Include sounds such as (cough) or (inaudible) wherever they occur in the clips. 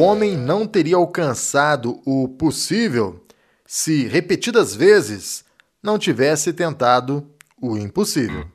homem não teria alcançado o possível se repetidas vezes não tivesse tentado o impossível.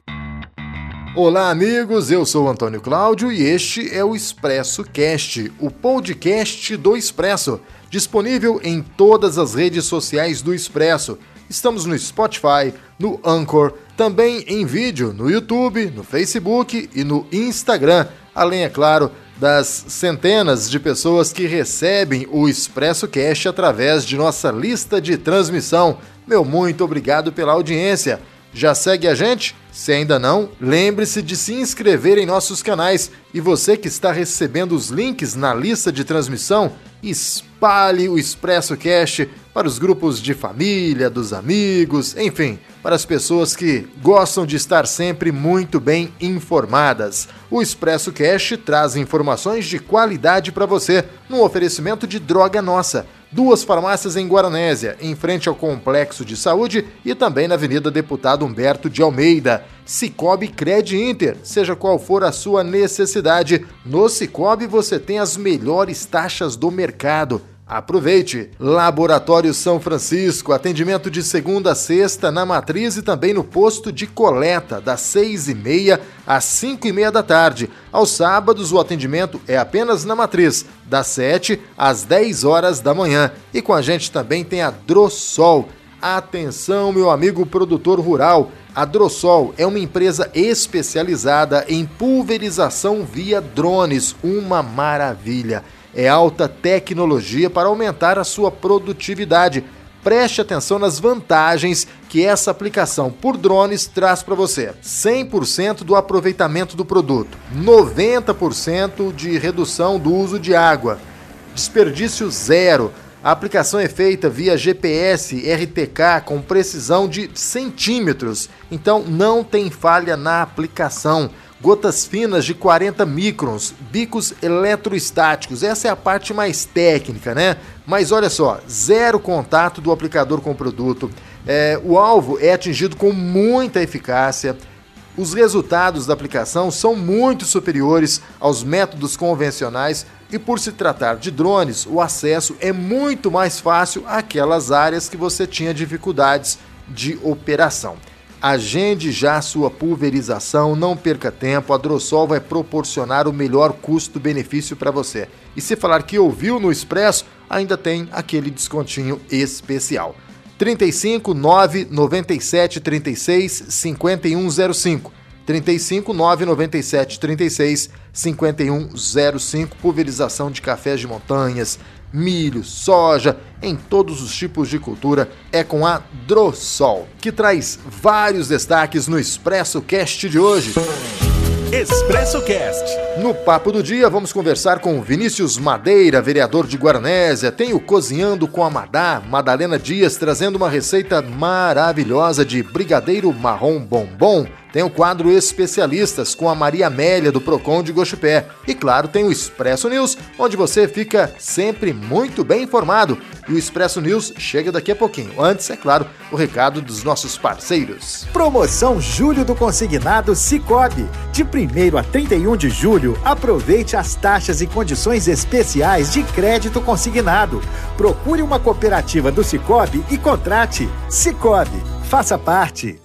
Olá, amigos. Eu sou Antônio Cláudio e este é o Expresso Cast, o podcast do Expresso, disponível em todas as redes sociais do Expresso. Estamos no Spotify, no Anchor, também em vídeo no YouTube, no Facebook e no Instagram, além, é claro, das centenas de pessoas que recebem o Expresso Cash através de nossa lista de transmissão. Meu muito obrigado pela audiência. Já segue a gente? Se ainda não, lembre-se de se inscrever em nossos canais e você que está recebendo os links na lista de transmissão, espalhe o Expresso Cash para os grupos de família, dos amigos, enfim, para as pessoas que gostam de estar sempre muito bem informadas. O Expresso Cash traz informações de qualidade para você, num oferecimento de Droga Nossa duas farmácias em Guaranésia, em frente ao Complexo de Saúde e também na Avenida Deputado Humberto de Almeida. Cicobi Cred Inter, seja qual for a sua necessidade, no Cicobi você tem as melhores taxas do mercado. Aproveite! Laboratório São Francisco, atendimento de segunda a sexta na matriz e também no posto de coleta, das seis e meia às cinco e meia da tarde. Aos sábados, o atendimento é apenas na matriz, das sete às dez horas da manhã. E com a gente também tem a Drossol. Atenção, meu amigo produtor rural! A Drossol é uma empresa especializada em pulverização via drones, uma maravilha é alta tecnologia para aumentar a sua produtividade. Preste atenção nas vantagens que essa aplicação por drones traz para você: 100% do aproveitamento do produto, 90% de redução do uso de água, desperdício zero. A aplicação é feita via GPS RTK com precisão de centímetros, então não tem falha na aplicação gotas finas de 40 microns, bicos eletrostáticos. Essa é a parte mais técnica, né? Mas olha só, zero contato do aplicador com o produto. É, o alvo é atingido com muita eficácia. Os resultados da aplicação são muito superiores aos métodos convencionais e, por se tratar de drones, o acesso é muito mais fácil àquelas áreas que você tinha dificuldades de operação. Agende já sua pulverização, não perca tempo, a Drossol vai proporcionar o melhor custo-benefício para você. E se falar que ouviu no Expresso, ainda tem aquele descontinho especial. 35 9 97 36 5105. 35 9 97 36 5105. Pulverização de cafés de montanhas, milho, soja, em todos os tipos de cultura, é com a Drossol, que traz vários destaques no Expresso Cast de hoje. Expresso Cast. No papo do dia, vamos conversar com Vinícius Madeira, vereador de Guaranésia. Tem o Cozinhando com a Madá, Madalena Dias, trazendo uma receita maravilhosa de brigadeiro marrom bombom tem o quadro Especialistas com a Maria Amélia do Procon de Gochupé. E claro, tem o Expresso News, onde você fica sempre muito bem informado. E o Expresso News chega daqui a pouquinho. Antes, é claro, o recado dos nossos parceiros. Promoção Julho do Consignado Cicobi. De 1 a 31 de julho, aproveite as taxas e condições especiais de crédito consignado. Procure uma cooperativa do Cicobi e contrate. Cicobi, faça parte.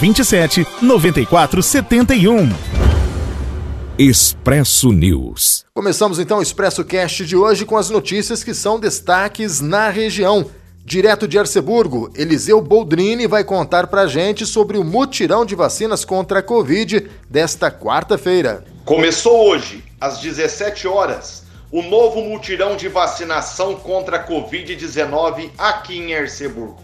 27 94 71. Expresso News. Começamos então o Expresso Cast de hoje com as notícias que são destaques na região. Direto de Arceburgo, Eliseu Boldrini vai contar pra gente sobre o mutirão de vacinas contra a Covid desta quarta-feira. Começou hoje, às 17 horas, o novo mutirão de vacinação contra a Covid-19 aqui em Arceburgo.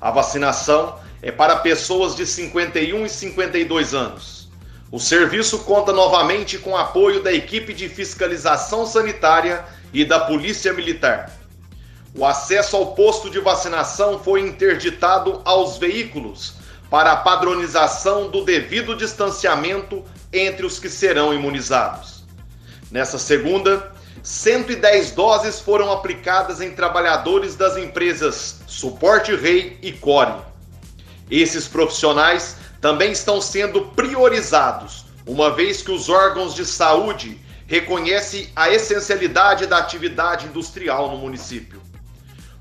A vacinação é para pessoas de 51 e 52 anos. O serviço conta novamente com apoio da equipe de fiscalização sanitária e da Polícia Militar. O acesso ao posto de vacinação foi interditado aos veículos para a padronização do devido distanciamento entre os que serão imunizados. Nessa segunda, 110 doses foram aplicadas em trabalhadores das empresas Suporte Rei e Core. Esses profissionais também estão sendo priorizados, uma vez que os órgãos de saúde reconhecem a essencialidade da atividade industrial no município.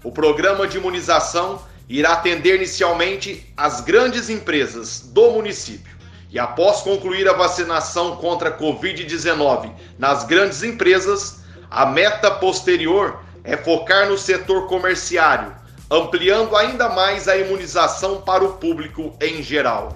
O programa de imunização irá atender inicialmente as grandes empresas do município. E após concluir a vacinação contra a Covid-19 nas grandes empresas, a meta posterior é focar no setor comerciário, ampliando ainda mais a imunização para o público em geral.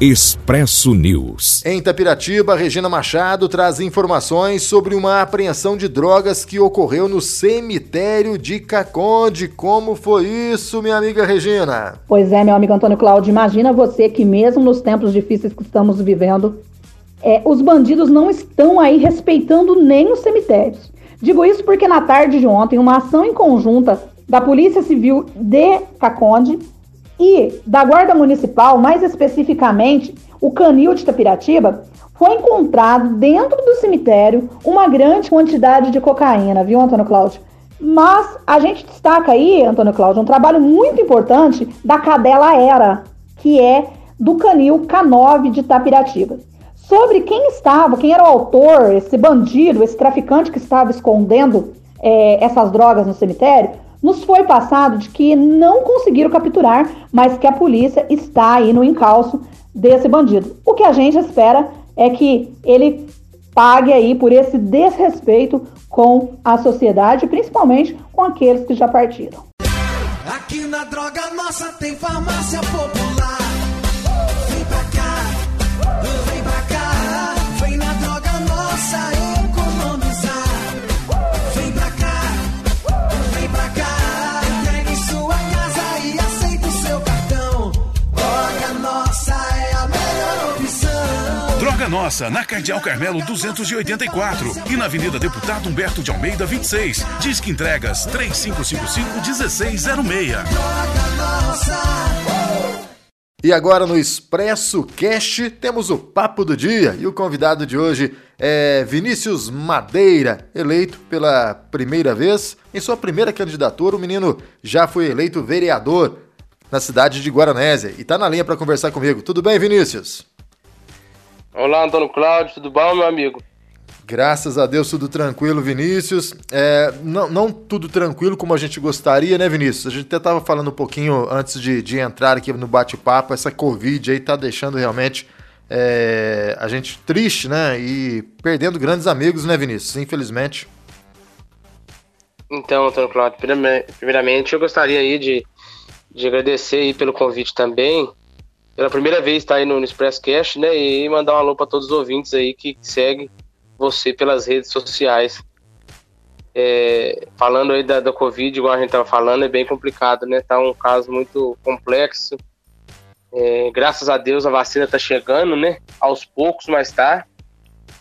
Expresso News. Em Itapiratiba, Regina Machado traz informações sobre uma apreensão de drogas que ocorreu no cemitério de Caconde. Como foi isso, minha amiga Regina? Pois é, meu amigo Antônio Cláudio, imagina você que mesmo nos tempos difíceis que estamos vivendo, é, os bandidos não estão aí respeitando nem os cemitérios. Digo isso porque na tarde de ontem, uma ação em conjunta da Polícia Civil de Caconde e da Guarda Municipal, mais especificamente o Canil de Tapiratiba, foi encontrado dentro do cemitério uma grande quantidade de cocaína, viu, Antônio Cláudio? Mas a gente destaca aí, Antônio Cláudio, um trabalho muito importante da Cadela Era, que é do Canil K9 de Tapiratiba. Sobre quem estava, quem era o autor, esse bandido, esse traficante que estava escondendo é, essas drogas no cemitério, nos foi passado de que não conseguiram capturar, mas que a polícia está aí no encalço desse bandido. O que a gente espera é que ele pague aí por esse desrespeito com a sociedade, principalmente com aqueles que já partiram. Aqui na Droga Nossa tem farmácia popular. Nossa, na Cardeal Carmelo 284 e na Avenida Deputado Humberto de Almeida 26. Disque entregas 3555-1606. E agora no Expresso Cast temos o Papo do Dia e o convidado de hoje é Vinícius Madeira, eleito pela primeira vez. Em sua primeira candidatura, o menino já foi eleito vereador na cidade de Guaranésia e está na linha para conversar comigo. Tudo bem, Vinícius? Olá, Antônio Cláudio, tudo bom, meu amigo? Graças a Deus, tudo tranquilo, Vinícius. É, não, não, tudo tranquilo como a gente gostaria, né, Vinícius? A gente até estava falando um pouquinho antes de, de entrar aqui no bate-papo, essa Covid aí tá deixando realmente é, a gente triste, né? E perdendo grandes amigos, né, Vinícius? Infelizmente. Então, Antônio Cláudio, primeiramente eu gostaria aí de, de agradecer aí pelo convite também pela primeira vez estar tá aí no, Express Cash, né? E mandar um alô para todos os ouvintes aí que seguem você pelas redes sociais. É, falando aí da, da Covid, igual a gente estava falando, é bem complicado, né? Tá um caso muito complexo. É, graças a Deus a vacina está chegando, né? Aos poucos, mas tá.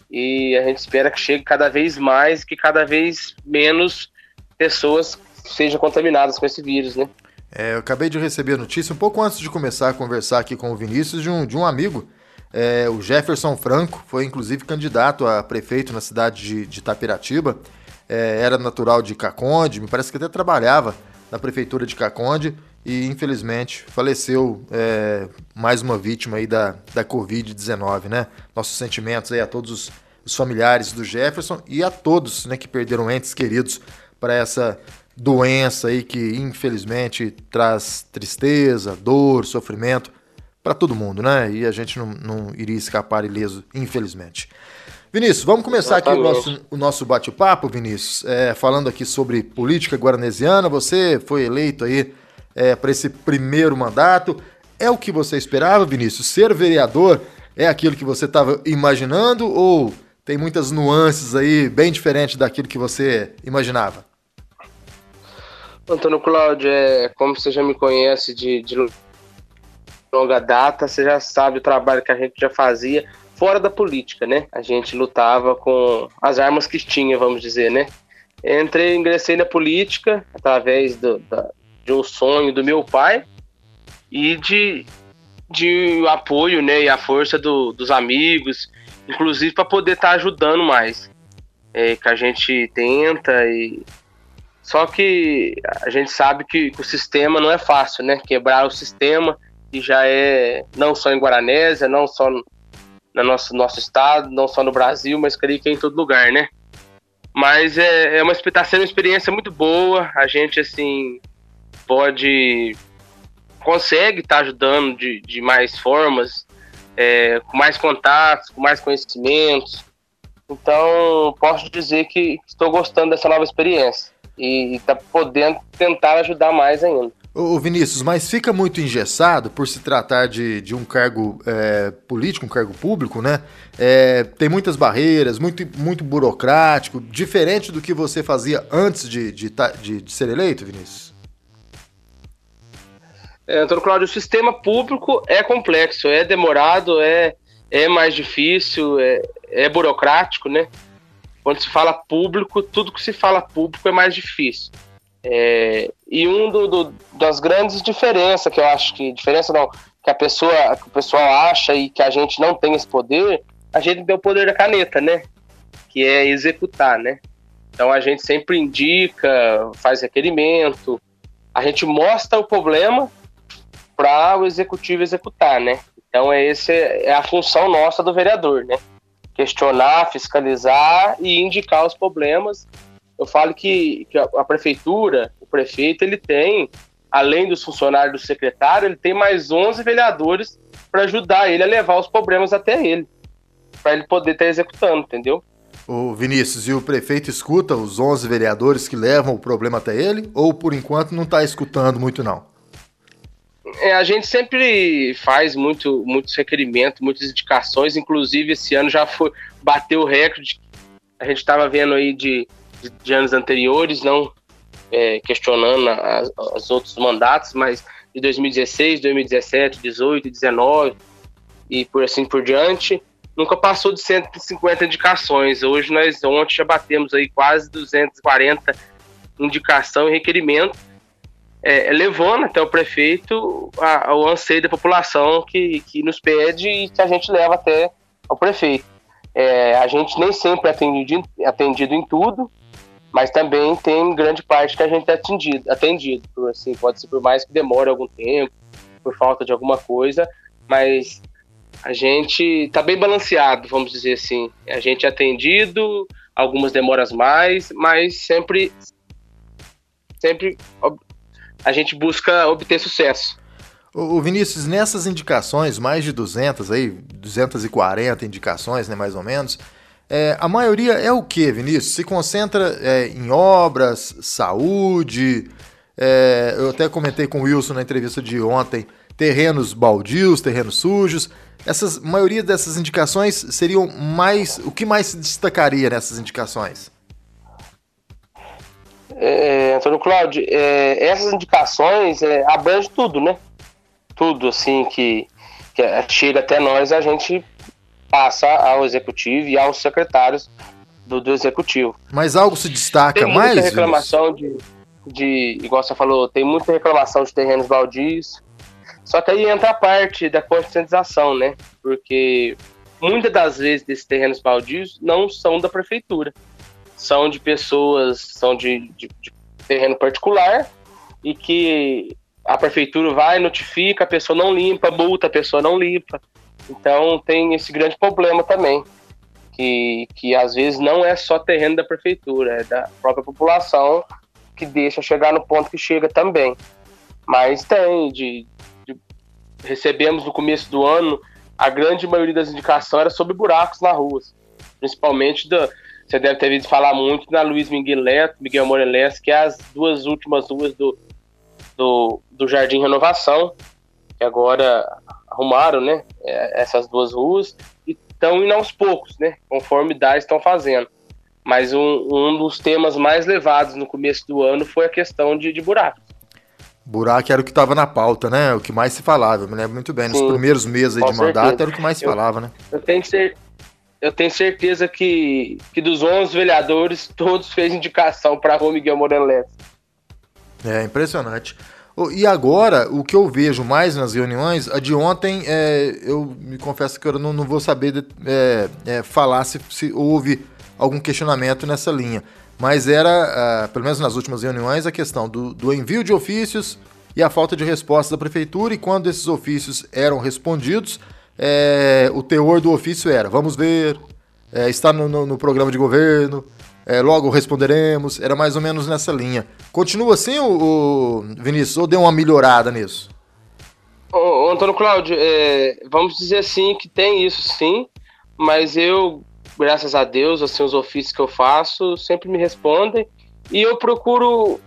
E a gente espera que chegue cada vez mais, que cada vez menos pessoas sejam contaminadas com esse vírus, né? É, eu acabei de receber a notícia, um pouco antes de começar a conversar aqui com o Vinícius, de um, de um amigo, é, o Jefferson Franco, foi inclusive candidato a prefeito na cidade de, de Itapiratiba, é, era natural de Caconde, me parece que até trabalhava na prefeitura de Caconde e infelizmente faleceu é, mais uma vítima aí da, da Covid-19, né? Nossos sentimentos aí a todos os, os familiares do Jefferson e a todos né, que perderam entes queridos para essa doença aí que infelizmente traz tristeza, dor, sofrimento para todo mundo, né? E a gente não, não, iria escapar ileso, infelizmente. Vinícius, vamos começar aqui o nosso, o nosso bate-papo, Vinícius, é, falando aqui sobre política guaranesiana. Você foi eleito aí é, para esse primeiro mandato. É o que você esperava, Vinícius? Ser vereador é aquilo que você estava imaginando ou tem muitas nuances aí bem diferentes daquilo que você imaginava? Antônio Cláudio, é, como você já me conhece de, de longa data, você já sabe o trabalho que a gente já fazia fora da política, né? A gente lutava com as armas que tinha, vamos dizer, né? Entrei, ingressei na política através do, da, de um sonho do meu pai e de, de apoio né, e a força do, dos amigos, inclusive para poder estar tá ajudando mais. É, que a gente tenta e. Só que a gente sabe que, o sistema não é fácil, né? Quebrar o sistema e já é não só em Guaranésia, não só no, no nosso, nosso estado, não só no Brasil, mas creio que é em todo lugar, né? Mas é, é uma, tá sendo uma experiência muito boa. A gente, assim, pode. consegue estar tá ajudando de, de mais formas, é, com mais contatos, com mais conhecimentos. Então, posso dizer que estou gostando dessa nova experiência e está podendo tentar ajudar mais ainda. Ô Vinícius, mas fica muito engessado por se tratar de, de um cargo é, político, um cargo público, né? É, tem muitas barreiras, muito, muito burocrático, diferente do que você fazia antes de, de, de, de ser eleito, Vinícius? É, Antônio Cláudio, o sistema público é complexo, é demorado, é, é mais difícil, é, é burocrático, né? Quando se fala público, tudo que se fala público é mais difícil. É, e um do, do, das grandes diferenças que eu acho que diferença não que a pessoa que o pessoal acha e que a gente não tem esse poder, a gente tem o poder da caneta, né? Que é executar, né? Então a gente sempre indica, faz requerimento, a gente mostra o problema para o executivo executar, né? Então é esse é a função nossa do vereador, né? Questionar, fiscalizar e indicar os problemas eu falo que, que a, prefeitura, o prefeito, ele tem, além dos funcionários do secretário, ele tem mais 11 vereadores para ajudar ele a levar os problemas até ele, para ele poder estar tá executando, entendeu? O Vinícius, e o prefeito escuta os 11 vereadores que levam o problema até ele? Ou por enquanto não está escutando muito, não? É, a gente sempre faz muito, muitos requerimentos, muitas indicações, inclusive esse ano já foi bateu o recorde. A gente estava vendo aí de de, de anos anteriores, não é, questionando as, os outros mandatos, mas de 2016, 2017, 18, 19 e por assim por diante, nunca passou de 150 indicações. Hoje nós ontem já batemos aí quase 240 indicação e requerimento, é, levando até o prefeito a, o anseio da população que, que nos pede e que a gente leva até ao prefeito. É, a gente nem sempre é atendido, atendido em tudo, mas também tem grande parte que a gente é atendido, atendido por, assim, pode ser por mais que demore algum tempo, por falta de alguma coisa, mas a gente está bem balanceado, vamos dizer assim. A gente é atendido, algumas demoras mais, mas sempre, sempre a gente busca obter sucesso. O Vinícius, nessas indicações, mais de 200 aí, 240 indicações, né, mais ou menos, é, a maioria é o que, Vinícius? Se concentra é, em obras, saúde. É, eu até comentei com o Wilson na entrevista de ontem: terrenos baldios, terrenos sujos. Essas maioria dessas indicações seriam mais. O que mais se destacaria nessas indicações? É, Antônio Cláudio, é, essas indicações é, abrange tudo, né? Tudo assim que, que chega até nós, a gente passa ao executivo e aos secretários do, do executivo. Mas algo se destaca tem mais? Muita reclamação de, de, igual você falou, tem muita reclamação de terrenos baldios. Só que aí entra a parte da conscientização, né? Porque muitas das vezes desses terrenos baldios não são da prefeitura. São de pessoas, são de, de, de terreno particular e que a prefeitura vai, notifica, a pessoa não limpa, multa, a pessoa não limpa. Então tem esse grande problema também, que, que às vezes não é só terreno da prefeitura, é da própria população que deixa chegar no ponto que chega também. Mas tem, de, de recebemos no começo do ano, a grande maioria das indicações era sobre buracos na rua, principalmente da, você deve ter ouvido falar muito na Luiz Miguel Leto, Miguel Morelense, que é as duas últimas ruas do, do, do Jardim Renovação, que agora arrumaram, né, é, essas duas ruas e estão indo aos poucos, né, conforme dá estão fazendo. Mas um, um dos temas mais levados no começo do ano foi a questão de, de buracos. Buraco era o que estava na pauta, né? O que mais se falava. Eu me lembro muito bem. Nos Sim, primeiros meses de certeza. mandato era o que mais se eu, falava, né? Eu tenho, cer eu tenho certeza que, que dos 11 vereadores, todos fez indicação para o Miguel Moreno Leves. É impressionante. E agora, o que eu vejo mais nas reuniões, a de ontem, é, eu me confesso que eu não, não vou saber é, é, falar se, se, houve algum questionamento nessa linha. Mas era, pelo menos nas últimas reuniões, a questão do, do envio de ofícios e a falta de resposta da prefeitura. E quando esses ofícios eram respondidos, é, o teor do ofício era: vamos ver, é, está no, no, no programa de governo, é, logo responderemos. Era mais ou menos nessa linha. Continua assim, o, o Vinícius, ou deu uma melhorada nisso? Ô, Antônio Cláudio, é, vamos dizer assim que tem isso sim, mas eu, graças a Deus, assim, os ofícios que eu faço sempre me respondem e eu procuro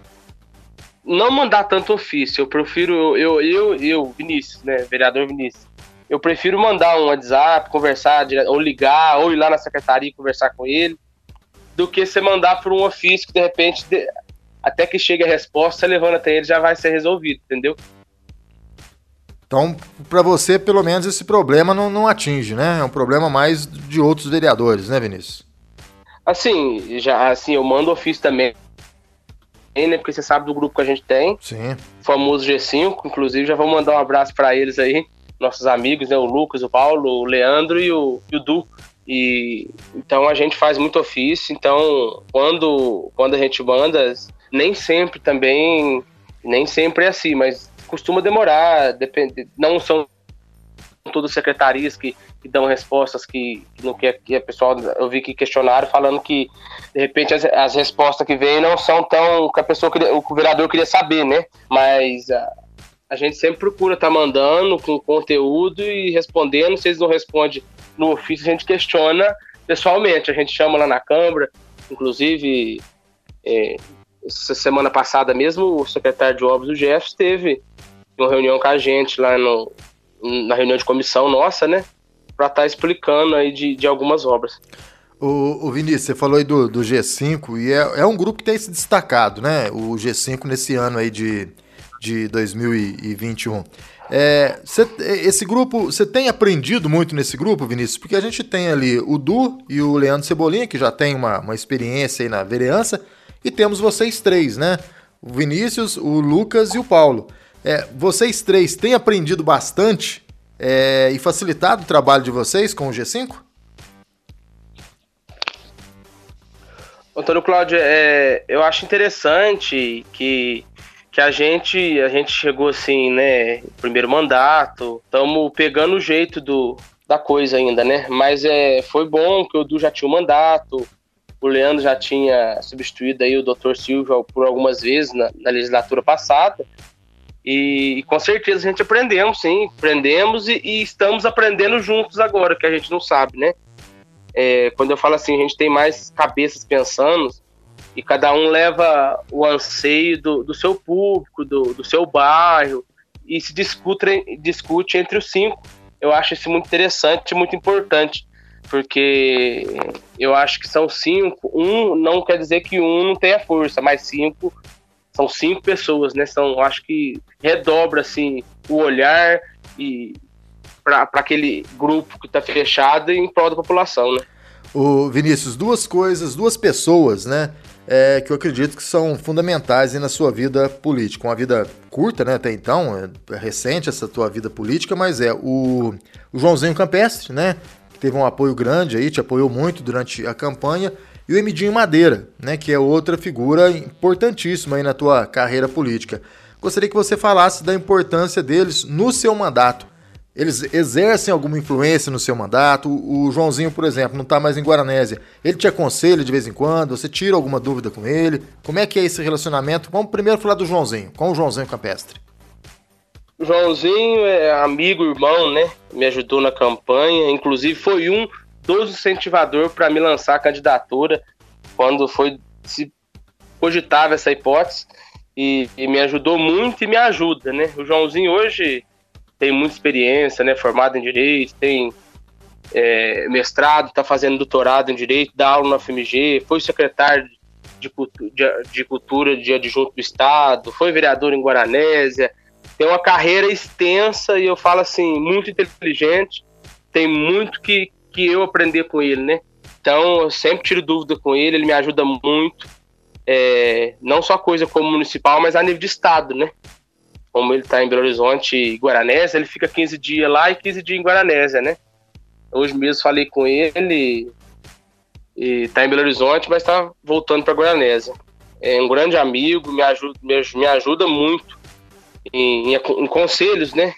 não mandar tanto ofício. Eu prefiro, eu, eu, eu, Vinícius, né, vereador Vinícius, eu prefiro mandar um WhatsApp, conversar, ou ligar, ou ir lá na secretaria e conversar com ele, do que você mandar por um ofício que de repente, até que chegue a resposta, você levando até ele já vai ser resolvido, entendeu? Então, para você, pelo menos, esse problema não, não atinge, né? É um problema mais de outros vereadores, né, Vinícius? Assim, já assim, eu mando ofício também, né? Porque você sabe do grupo que a gente tem. Sim. O famoso G5, inclusive, já vou mandar um abraço para eles aí, nossos amigos, né? O Lucas, o Paulo, o Leandro e o, e o Du. E então a gente faz muito ofício. Então, quando, quando a gente manda, nem sempre também, nem sempre é assim, mas costuma demorar, depende, não são todas secretarias que, que dão respostas que, que, que, que a pessoal eu vi que questionaram falando que de repente as, as respostas que vêm não são tão que a pessoa queria, o vereador queria saber, né? Mas a, a gente sempre procura estar tá mandando com conteúdo e respondendo. Se eles não respondem no ofício, a gente questiona pessoalmente. A gente chama lá na Câmara, inclusive, é, essa semana passada mesmo, o secretário de obras, o Jeff, teve uma reunião com a gente lá no, na reunião de comissão nossa, né? Para estar tá explicando aí de, de algumas obras. O, o Vinícius, você falou aí do, do G5 e é, é um grupo que tem se destacado, né? O G5 nesse ano aí de, de 2021. É, cê, esse grupo, você tem aprendido muito nesse grupo, Vinícius? Porque a gente tem ali o Du e o Leandro Cebolinha, que já tem uma, uma experiência aí na vereança, e temos vocês três, né? O Vinícius, o Lucas e o Paulo. É, vocês três têm aprendido bastante é, e facilitado o trabalho de vocês com o G5? Antônio Cláudio, é, eu acho interessante que que a gente a gente chegou assim, né, primeiro mandato, estamos pegando o jeito do, da coisa ainda, né? Mas é, foi bom que o Du já tinha o mandato, o Leandro já tinha substituído aí o Dr. Silva por algumas vezes na, na legislatura passada. E, e, com certeza a gente aprendemos, sim, aprendemos e, e, estamos aprendendo juntos agora, que a gente não sabe, né? É, quando eu falo assim, a gente tem mais cabeças pensando, e cada um leva o anseio do, do seu público, do, do seu bairro, e se discute, discute entre os cinco. Eu acho isso muito interessante, muito importante, porque eu acho que são cinco. Um não quer dizer que um não tenha força, mas cinco são cinco pessoas, né? São, acho que redobra assim o olhar e para aquele grupo que está fechado em prol da população, né? O Vinícius, duas coisas, duas pessoas, né? é, que eu acredito que são fundamentais na sua vida política. Uma vida curta, né, até então, é, recente essa tua vida política, mas é o, o Joãozinho Campestre, né, que teve um apoio grande aí, te apoiou muito durante a campanha, e o Emidinho Madeira, né, que é outra figura importantíssima aí na tua carreira política. Gostaria que você falasse da importância deles no seu mandato eles exercem alguma influência no seu mandato. O Joãozinho, por exemplo, não está mais em Guaranésia. Ele te aconselha de vez em quando, você tira alguma dúvida com ele. Como é que é esse relacionamento? Vamos primeiro falar do Joãozinho, com o Joãozinho Campestre. O Joãozinho é amigo, irmão, né? Me ajudou na campanha, inclusive foi um dos incentivadores para me lançar a candidatura quando foi se cogitava essa hipótese e, e me ajudou muito e me ajuda, né? O Joãozinho hoje tem muita experiência, né? Formado em direito, tem é, mestrado, está fazendo doutorado em direito, dá aula na FMG, foi secretário de, de, de cultura de adjunto do estado, foi vereador em Guaranésia, tem uma carreira extensa e eu falo assim muito inteligente, tem muito que, que eu aprender com ele, né? Então, eu sempre tiro dúvida com ele, ele me ajuda muito. É, não só coisa como municipal, mas a nível de estado, né? Como ele está em Belo Horizonte e Guaranésia, ele fica 15 dias lá e 15 dias em Guaranésia, né? Hoje mesmo falei com ele e tá em Belo Horizonte, mas está voltando para Guaranésia. É um grande amigo, me ajuda, me, me ajuda muito em, em, em conselhos, né?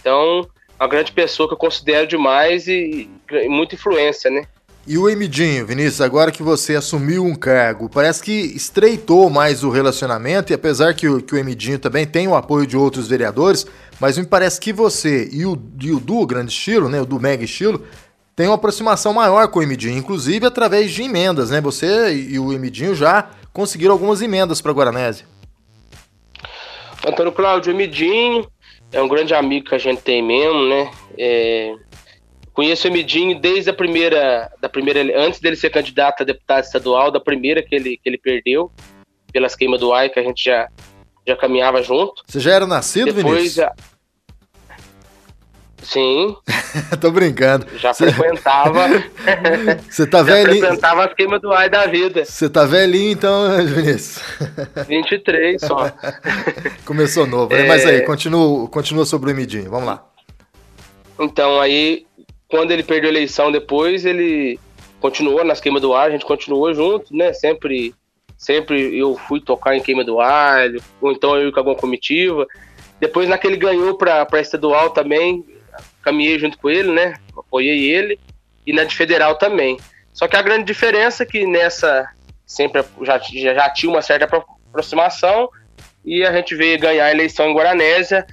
Então, uma grande pessoa que eu considero demais e, e muita influência, né? E o Emidinho, Vinícius, agora que você assumiu um cargo, parece que estreitou mais o relacionamento, e apesar que o, que o Emidinho também tem o apoio de outros vereadores, mas me parece que você e o, e o Du Grande Estilo, né, o Du Mega Estilo, tem uma aproximação maior com o Emidinho, inclusive através de emendas, né? Você e o Emidinho já conseguiram algumas emendas para Guaranésia. Antônio Cláudio Emidinho é um grande amigo que a gente tem mesmo, né? É, conheço o Emidinho desde a primeira, da primeira, antes dele ser candidato a deputado estadual, da primeira que ele, que ele perdeu, pelas queimas do AI, que a gente já, já caminhava junto. Você já era nascido, Depois, Vinícius? Já... Sim. (laughs) Tô brincando. Já Cê... frequentava. (laughs) Você tá velhinho. Já frequentava as queimas do AI da vida. Você tá velhinho então, Vinícius? (laughs) 23 só. Começou novo, né? É... Mas aí, continua, continua sobre o Emidinho, vamos lá. Então, aí, quando ele perdeu a eleição depois, ele continuou nas queimas do ar, a gente continuou junto, né? Sempre, sempre eu fui tocar em queima do ar, ou então eu com alguma comitiva. Depois, naquele ganhou para estadual também, caminhei junto com ele, né? Apoiei ele e na de federal também. Só que a grande diferença é que nessa sempre já, já, já tinha uma certa aproximação e a gente veio ganhar a eleição em Guaranésia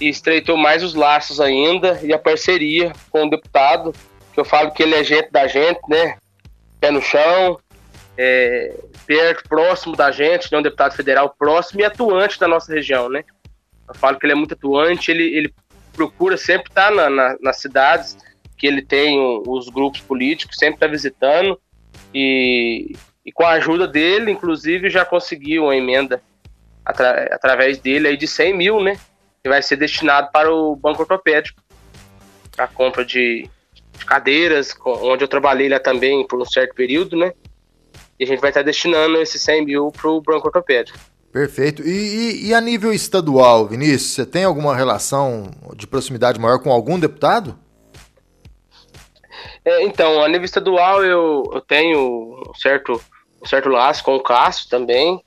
e estreitou mais os laços ainda e a parceria com o deputado, que eu falo que ele é gente da gente, né? Pé no chão, é, perto, próximo da gente, né? um deputado federal próximo e atuante da nossa região, né? Eu falo que ele é muito atuante, ele, ele procura sempre estar tá na, na, nas cidades que ele tem os grupos políticos, sempre está visitando e, e, com a ajuda dele, inclusive, já conseguiu uma emenda atra, através dele aí de 100 mil, né? Que vai ser destinado para o banco ortopédico, a compra de, de cadeiras, onde eu trabalhei lá também por um certo período, né? E a gente vai estar destinando esses 100 mil para o banco ortopédico. Perfeito. E, e, e, a nível estadual, Vinícius, você tem alguma relação de proximidade maior com algum deputado? É, então, a nível estadual eu, eu tenho um certo, um certo laço com o Cássio também.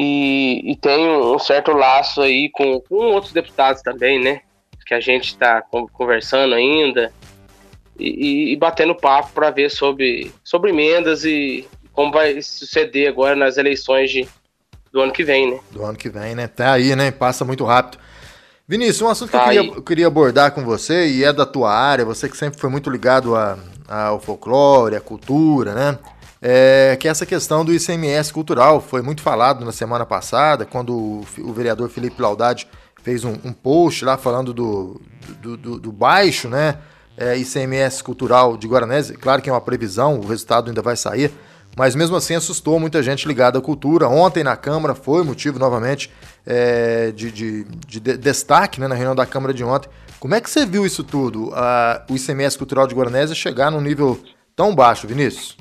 E, e tenho um certo laço aí com, com outros deputados também, né? Que a gente está conversando ainda e, e batendo papo para ver sobre, sobre emendas e como vai suceder agora nas eleições de, do ano que vem, né? Do ano que vem, né? Tá aí, né? Passa muito rápido. Vinícius, um assunto tá que eu queria, eu queria, abordar com você, e é da tua área, você que sempre foi muito ligado a, ao folclore, à cultura, né? É, que é essa questão do ICMS cultural. Foi muito falado na semana passada, quando o, o vereador Felipe Laudade fez um, um, post lá falando do, do, do, do baixo, né? É, ICMS cultural de Guaranese. Claro que é uma previsão, o resultado ainda vai sair mas mesmo assim assustou muita gente ligada à cultura. Ontem na Câmara foi motivo novamente é, de, de, de, destaque né, na reunião da Câmara de ontem. Como é que você viu isso tudo, a, o ICMS cultural de Guaranésia chegar num nível tão baixo, Vinícius?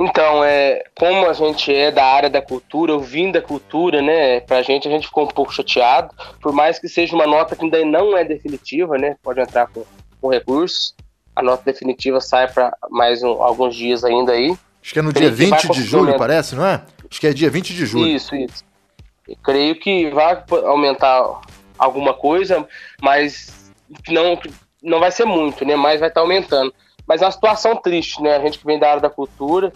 Então, é, como a gente é da área da cultura, eu vim da cultura, né? Pra gente, a gente ficou um pouco chateado, por mais que seja uma nota que ainda não é definitiva, né? Pode entrar com, com recursos a nota definitiva sai para mais um, alguns dias ainda aí. Acho que é no dia 20 de julho, parece, não é? Acho que é dia 20 de julho. Isso, isso. creio que vai aumentar alguma coisa, mas não, não vai ser muito, né? Mas vai estar tá aumentando. Mas é uma situação triste, né? A gente que vem da área da cultura,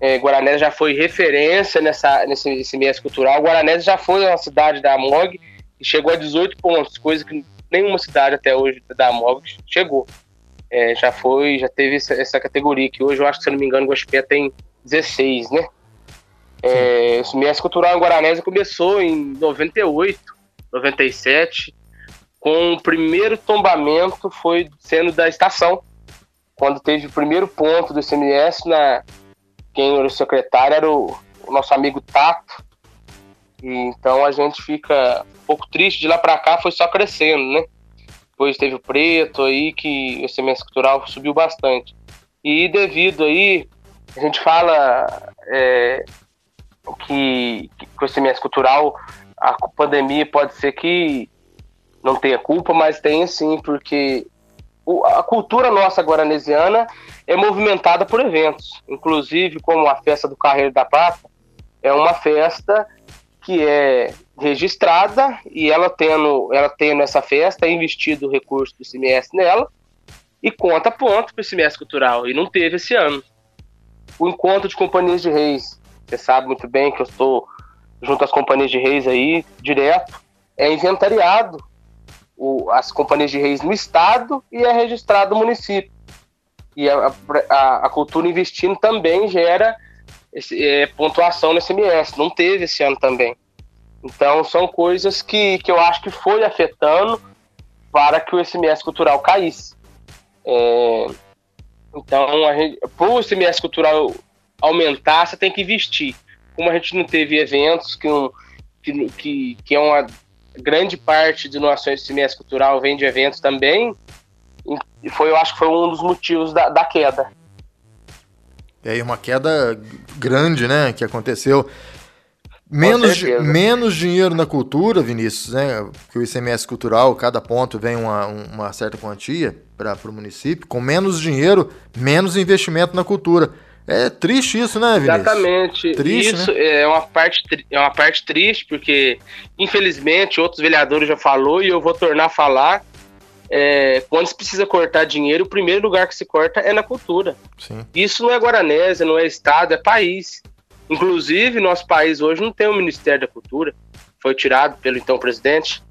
é, Guaranésia já foi referência nessa, nesse, nesse mês cultural. Guaranésia já foi uma cidade da AMOG e chegou a 18 pontos, coisa que nenhuma cidade até hoje da AMOG chegou é, já foi, já teve essa, essa, categoria, que hoje eu acho que, se não me engano, o Guaxupé tem 16, né? É, o Mestre Cultural em Guaranésia começou em 98, 97, com o primeiro tombamento foi sendo da estação, quando teve o primeiro ponto do ICMS, na, quem era o secretário era o, o nosso amigo Tato, e, então a gente fica um pouco triste, de lá para cá foi só crescendo, né? depois teve o preto aí, que o semestre cultural subiu bastante. E devido aí, a gente fala é, que, que com o semestre cultural a pandemia pode ser que não tenha culpa, mas tem sim, porque a cultura nossa guaranesiana é movimentada por eventos, inclusive como a festa do Carreiro da Prata, é uma festa que é registrada e ela tendo, ela tendo essa festa, investido o recurso do semestre nela e conta ponto para o semestre cultural, e não teve esse ano. O encontro de companhias de reis, você sabe muito bem que eu estou junto às companhias de reis aí, direto, é inventariado o, as companhias de reis no estado e é registrado no município. E a, a, a cultura investindo também gera esse, é, pontuação no SMS. Não teve esse ano também. Então são coisas que, que eu acho que foi afetando para que o SMS cultural caísse. É, então, para o SMS cultural aumentar, você tem que investir. Como a gente não teve eventos, que, que, que, que é uma grande parte de doações de semestre cultural vem de eventos também, e foi, eu acho que foi um dos motivos da, da queda. E aí uma queda grande, né, que aconteceu. Menos, menos dinheiro na cultura, Vinícius, né? Que o ICMS cultural, cada ponto vem uma, uma certa quantia para o município. Com menos dinheiro, menos investimento na cultura. É triste isso, né, Vinícius? Exatamente. Triste, isso né? é, uma parte, é uma parte triste, porque, infelizmente, outros vereadores já falou e eu vou tornar a falar. É, quando se precisa cortar dinheiro, o primeiro lugar que se corta é na cultura. Sim. Isso não é Guaranésia, não é Estado, é país. Inclusive, nosso país hoje não tem um Ministério da Cultura. Foi tirado pelo então presidente,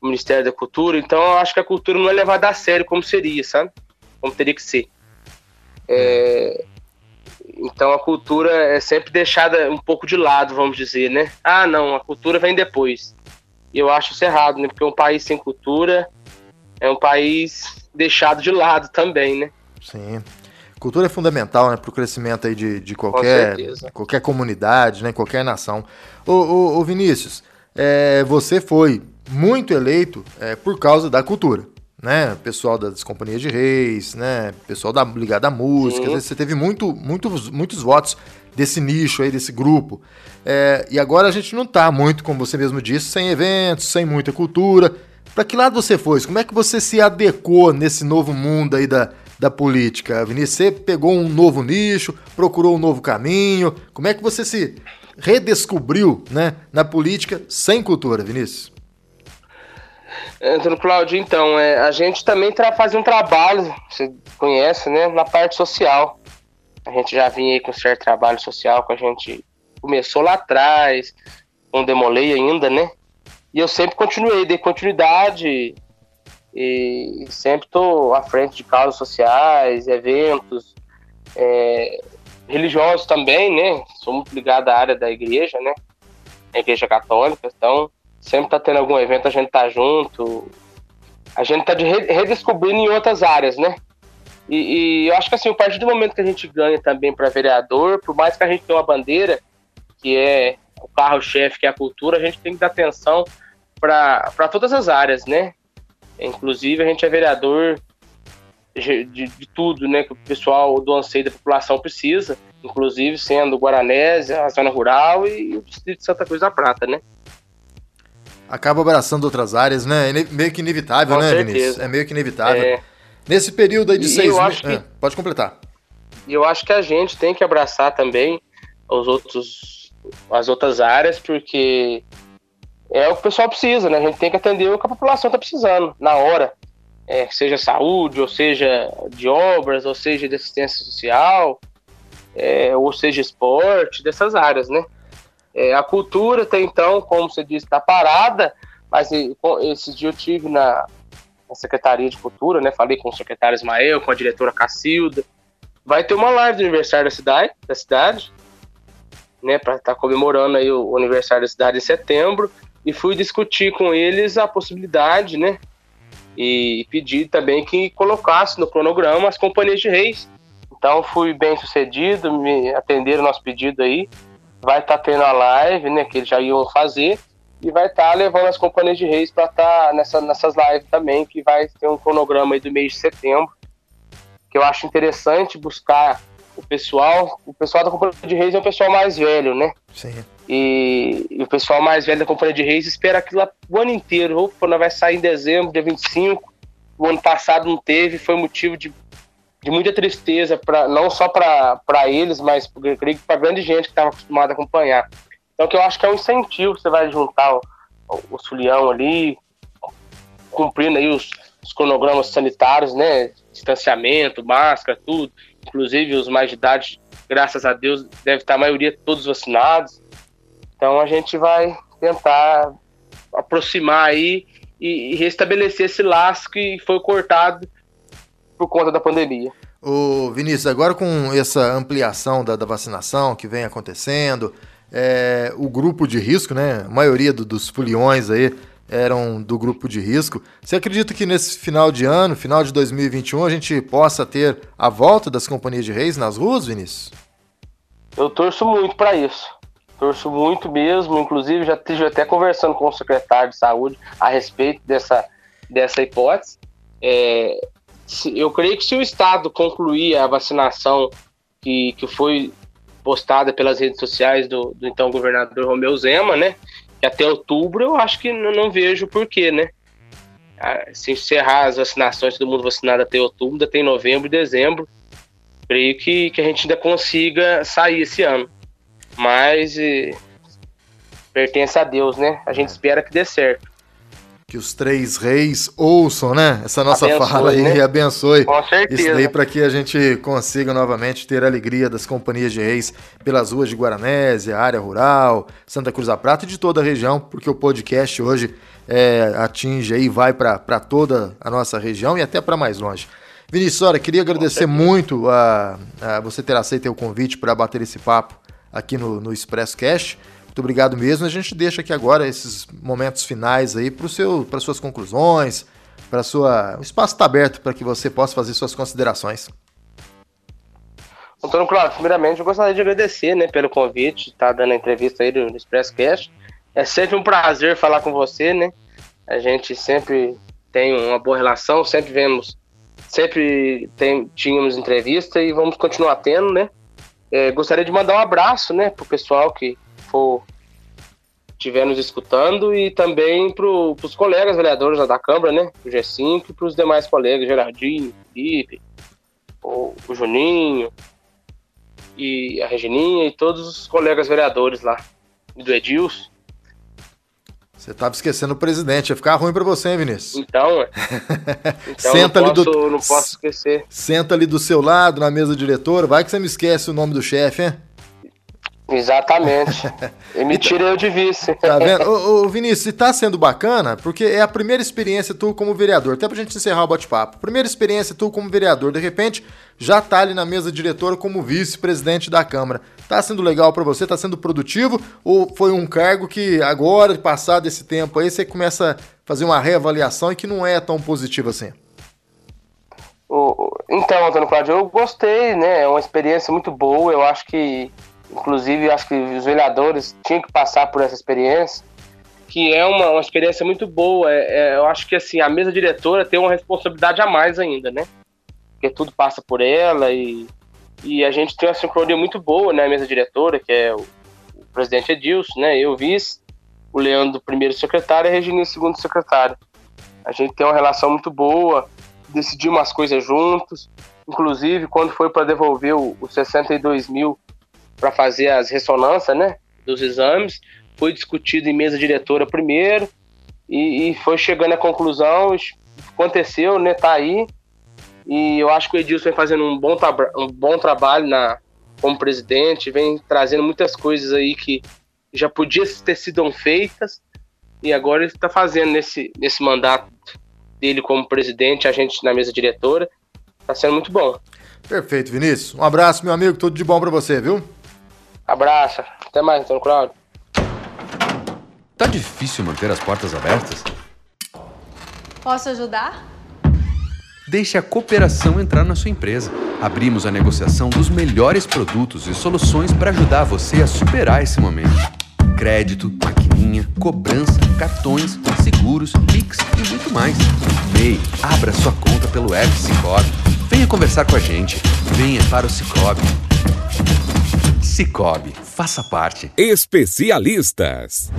o Ministério da Cultura. Então, eu acho que a cultura não é levada a sério como seria, sabe? Como teria que ser. É, então a cultura é sempre deixada um pouco de lado, vamos dizer, né? Ah, não, a cultura vem depois. E eu acho isso errado, né? Porque um país sem cultura é um país deixado de lado também, né? Sim. Cultura é fundamental né, para o crescimento aí de, de qualquer, qualquer comunidade, né, qualquer nação. Ô, ô, ô Vinícius, é, você foi muito eleito é, por causa da cultura né? Pessoal das companhias de reis, né? Pessoal da, ligado à música. Sim. Você teve muito, muitos, muitos votos desse nicho aí, desse grupo. É, e agora a gente não tá muito, como você mesmo disse, sem eventos, sem muita cultura. Para que lado você foi? Como é que você se adequou nesse novo mundo aí da, da política, Vinícius? Você pegou um novo nicho, procurou um novo caminho. Como é que você se redescobriu né, na política sem cultura, Vinícius? Antônio Cláudio, então, é, a gente também faz um trabalho, você conhece, né, na parte social. A gente já vinha aí com certo trabalho social que a gente começou lá atrás, com Demolei ainda, né? E eu sempre continuei, dei continuidade e sempre estou à frente de causas sociais, eventos, é, religiosos também, né? Sou muito ligado à área da igreja, né? A igreja católica, então Sempre tá tendo algum evento, a gente tá junto. A gente tá de redescobrindo em outras áreas, né? E, e, eu acho que assim, a partir do momento que a gente ganha também para vereador, por mais que a gente tenha uma bandeira, que é o carro-chefe, que é a cultura, a gente tem que dar atenção para todas as áreas, né? Inclusive, a gente é vereador de, de, de, tudo, né? Que o pessoal do anseio da população precisa, inclusive sendo Guaranésia, a zona rural e o distrito de Santa Cruz da Prata, né? Acaba abraçando outras áreas, né? É meio que inevitável, Com né, certeza. Vinícius? É meio que inevitável. É... Nesse período aí de e seis meses. Que... Ah, pode completar. E eu acho que a gente tem que abraçar também os outros, as outras áreas, porque é o que o pessoal precisa, né? A gente tem que atender o que a população está precisando, na hora. É, seja saúde, ou seja de obras, ou seja de assistência social, é, ou seja esporte, dessas áreas, né? É, a cultura até então, como você disse, está parada, mas esse dia eu tive na, na, Secretaria de Cultura, né? Falei com o secretário Ismael, com a diretora Cacilda. Vai ter uma live do aniversário da cidade, da cidade né? Para estar tá comemorando aí o aniversário da cidade em setembro. E fui discutir com eles a possibilidade, né? E pedir também que colocasse no cronograma as companhias de reis. Então fui bem sucedido, me atenderam o nosso pedido aí vai estar tá tendo a live, né, que eles já iam fazer, e vai estar tá levando as companhias de reis para estar tá nessa, nessas lives também, que vai ter um cronograma aí do mês de setembro, que eu acho interessante buscar o pessoal. O pessoal da companhia de reis é o pessoal mais velho, né? Sim. E, e o pessoal mais velho da companhia de reis espera aquilo o ano inteiro. Opa, nós vai sair em dezembro, dia 25. O ano passado não teve, foi motivo de, de muita tristeza, pra, não só para eles, mas para grande gente que estava acostumada a acompanhar. Então, que eu acho que é um incentivo, você vai juntar o, o Sulião ali, cumprindo aí os, os cronogramas sanitários, né? Distanciamento, máscara, tudo. Inclusive os mais de idade, graças a Deus, deve estar a maioria todos vacinados. Então a gente vai tentar aproximar aí e, e restabelecer esse laço que foi cortado por conta da pandemia. O Vinícius, agora com essa ampliação da, da vacinação que vem acontecendo, é, o grupo de risco, né? A maioria do, dos foliões aí eram do grupo de risco. Você acredita que nesse final de ano, final de 2021, a gente possa ter a volta das companhias de reis nas ruas, Vinícius? Eu torço muito para isso. Torço muito mesmo. Inclusive, já estive até conversando com o secretário de saúde a respeito dessa, dessa hipótese. É, eu creio que se o Estado concluir a vacinação que, que foi postada pelas redes sociais do, do então governador Romeu Zema, né? que até outubro eu acho que não, não vejo porquê, né? Ah, se encerrar as vacinações, todo mundo vacinado até outubro, ainda tem novembro e dezembro. Creio que, que a gente ainda consiga sair esse ano. Mas e, pertence a Deus, né? A gente espera que dê certo que os três reis ouçam, né? Essa nossa abençoe, fala aí né? e abençoe. Com certeza. Isso daí para que a gente consiga novamente ter a alegria das companhias de reis pelas ruas de Guaranésia, área rural, Santa Cruz da Prata e de toda a região, porque o podcast hoje é, atinge aí, vai para toda a nossa região e até para mais longe. Vinícius, olha, queria agradecer muito a, a, você ter aceito o convite para bater esse papo aqui no, no Expresso Cash. Muito obrigado mesmo. A gente deixa aqui agora esses momentos finais aí para seu, suas conclusões, para sua. O espaço está aberto para que você possa fazer suas considerações. Antônio Cláudio, primeiramente eu gostaria de agradecer né, pelo convite, tá dando a entrevista aí no Expresscast. É sempre um prazer falar com você, né? A gente sempre tem uma boa relação, sempre vemos, sempre tem, tínhamos entrevista e vamos continuar tendo, né? É, gostaria de mandar um abraço, né, pro pessoal que for estiver nos escutando e também para os colegas vereadores da Câmara, né? O G5 e para os demais colegas, Gerardinho, Felipe, o, o Juninho e a Regininha e todos os colegas vereadores lá, e do Edilson. Você estava esquecendo o presidente, ia ficar ruim para você, hein, Vinícius? Então, (laughs) então Senta não, posso, ali do... não posso esquecer. Senta ali do seu lado, na mesa diretora, vai que você me esquece o nome do chefe, hein? Exatamente. (laughs) E me tira eu de vice. Tá vendo? (laughs) Ô, ô, Vinícius, e tá sendo bacana, porque é a primeira experiência tu como vereador. Até pra gente encerrar o bate-papo. Primeira experiência tu como vereador. De repente, já tá ali na mesa diretora como vice-presidente da Câmara. Tá sendo legal para você? Tá sendo produtivo? Ou foi um cargo que agora, passado esse tempo aí, você começa a fazer uma reavaliação e que não é tão positivo assim? Então, Antônio Cláudio, eu gostei, né? É uma experiência muito boa. Eu acho que Inclusive, acho que os vereadores tinham que passar por essa experiência, que é uma, uma experiência muito boa. É, é, eu acho que assim a mesa diretora tem uma responsabilidade a mais ainda, né? Porque tudo passa por ela e, e a gente tem uma sincronia muito boa, né? A mesa diretora, que é o, o presidente Edilson, né? Eu vice, o Leandro primeiro secretário e a Regina segundo secretário. A gente tem uma relação muito boa, decidimos umas coisas juntos. Inclusive, quando foi para devolver os 62 mil para fazer as ressonâncias, né, dos exames. Foi discutido em mesa diretora primeiro e, e foi chegando à conclusão, aconteceu, né, tá aí. E eu acho que o Edilson vem fazendo um bom, um bom trabalho na, como presidente, vem trazendo muitas coisas aí que já podiam ter sido feitas e agora ele está fazendo nesse, nesse mandato dele como presidente, a gente na mesa diretora. Está sendo muito bom. Perfeito, Vinícius. Um abraço, meu amigo. Tudo de bom para você, viu? Abraço. Até mais, Antônio Cláudio. Tá difícil manter as portas abertas? Posso ajudar? Deixe a cooperação entrar na sua empresa. Abrimos a negociação dos melhores produtos e soluções para ajudar você a superar esse momento. Crédito, maquininha cobrança, cartões, seguros, Pix e muito mais. MEI, abra sua conta pelo app Cicobi. Venha conversar com a gente. Venha para o Cicobi. Cicobi, faça parte. Especialistas.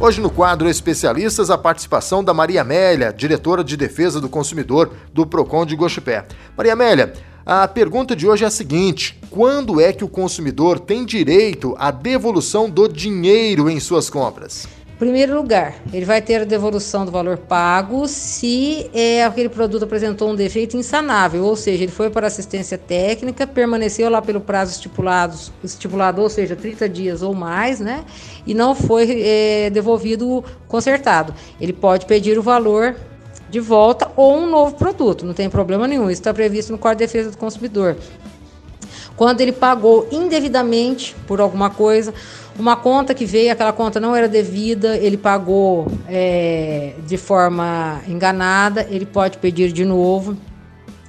Hoje no quadro Especialistas, a participação da Maria Amélia, diretora de Defesa do Consumidor do Procon de Gochupé. Maria Amélia, a pergunta de hoje é a seguinte: quando é que o consumidor tem direito à devolução do dinheiro em suas compras? Primeiro lugar, ele vai ter a devolução do valor pago se é, aquele produto apresentou um defeito insanável, ou seja, ele foi para assistência técnica, permaneceu lá pelo prazo estipulado, estipulado ou seja, 30 dias ou mais, né? E não foi é, devolvido consertado. Ele pode pedir o valor de volta ou um novo produto, não tem problema nenhum. Isso está previsto no Código de Defesa do Consumidor. Quando ele pagou indevidamente por alguma coisa, uma conta que veio, aquela conta não era devida, ele pagou é, de forma enganada, ele pode pedir de novo.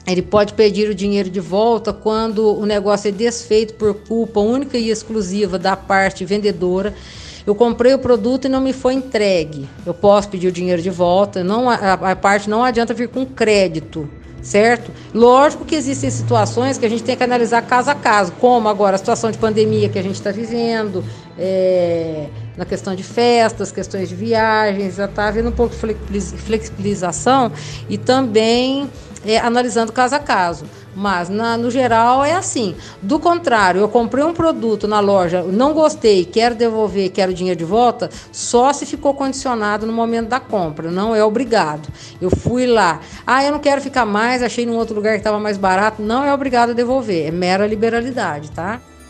Ele pode pedir o dinheiro de volta quando o negócio é desfeito por culpa única e exclusiva da parte vendedora. Eu comprei o produto e não me foi entregue. Eu posso pedir o dinheiro de volta. Não, a, a parte não adianta vir com crédito certo? Lógico que existem situações que a gente tem que analisar caso a caso, como agora a situação de pandemia que a gente está vivendo, é, na questão de festas, questões de viagens, já está havendo um pouco de flexibilização e também é, analisando caso a caso. Mas, na, no geral, é assim. Do contrário, eu comprei um produto na loja, não gostei, quero devolver, quero dinheiro de volta, só se ficou condicionado no momento da compra, não é obrigado. Eu fui lá, ah, eu não quero ficar mais, achei num outro lugar que estava mais barato, não é obrigado a devolver, é mera liberalidade, tá?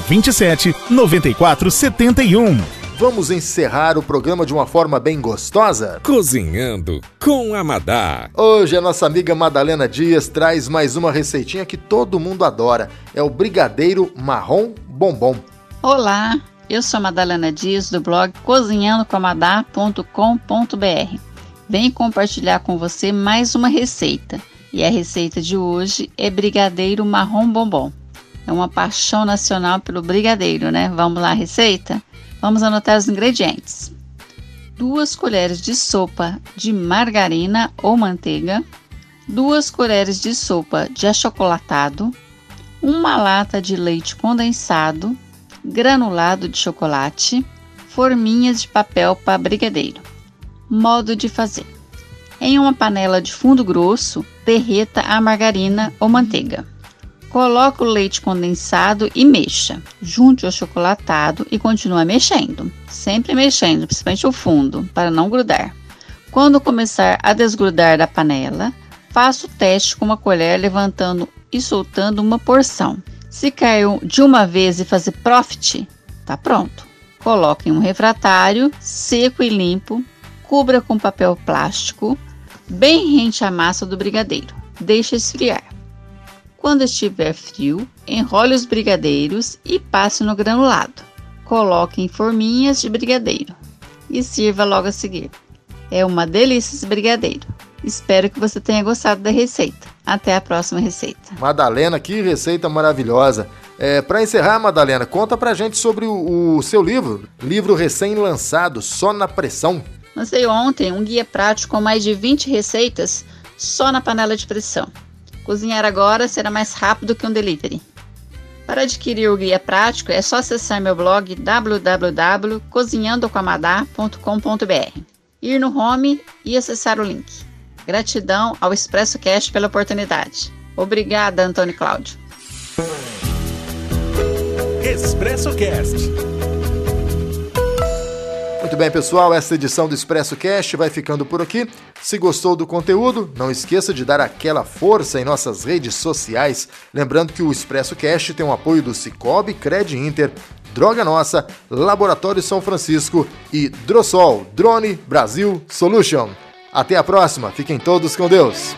27 94 71. Vamos encerrar o programa de uma forma bem gostosa? Cozinhando com a Madá. Hoje a nossa amiga Madalena Dias traz mais uma receitinha que todo mundo adora. É o brigadeiro marrom bombom. Olá, eu sou a Madalena Dias do blog cozinhandocomadá.com.br. Venho compartilhar com você mais uma receita. E a receita de hoje é brigadeiro marrom bombom. É uma paixão nacional pelo brigadeiro, né? Vamos lá, receita? Vamos anotar os ingredientes: 2 colheres de sopa de margarina ou manteiga, 2 colheres de sopa de achocolatado, uma lata de leite condensado, granulado de chocolate, forminhas de papel para brigadeiro. Modo de fazer: em uma panela de fundo grosso, derreta a margarina ou manteiga. Coloque o leite condensado e mexa. Junte o chocolatado e continue mexendo. Sempre mexendo, principalmente o fundo, para não grudar. Quando começar a desgrudar da panela, faça o teste com uma colher levantando e soltando uma porção. Se caiu de uma vez e fazer profit, tá pronto. Coloque em um refratário seco e limpo, cubra com papel plástico, bem rente à massa do brigadeiro. Deixe esfriar. Quando estiver frio, enrole os brigadeiros e passe no granulado. Coloque em forminhas de brigadeiro e sirva logo a seguir. É uma delícia esse brigadeiro. Espero que você tenha gostado da receita. Até a próxima receita. Madalena, que receita maravilhosa. É, Para encerrar, Madalena, conta pra gente sobre o, o seu livro, livro recém-lançado, Só na Pressão. Lancei ontem um guia prático com mais de 20 receitas só na panela de pressão. Cozinhar agora será mais rápido que um delivery. Para adquirir o guia prático é só acessar meu blog www.cozinhandocoamadá.com.br, ir no home e acessar o link. Gratidão ao Expresso Cash pela oportunidade. Obrigada, Antônio Cláudio. Expresso Cast. Muito bem, pessoal, essa edição do Expresso Cast vai ficando por aqui. Se gostou do conteúdo, não esqueça de dar aquela força em nossas redes sociais. Lembrando que o Expresso Cast tem o apoio do Cicobi, Cred Inter, Droga Nossa, Laboratório São Francisco e Drossol Drone Brasil Solution. Até a próxima, fiquem todos com Deus.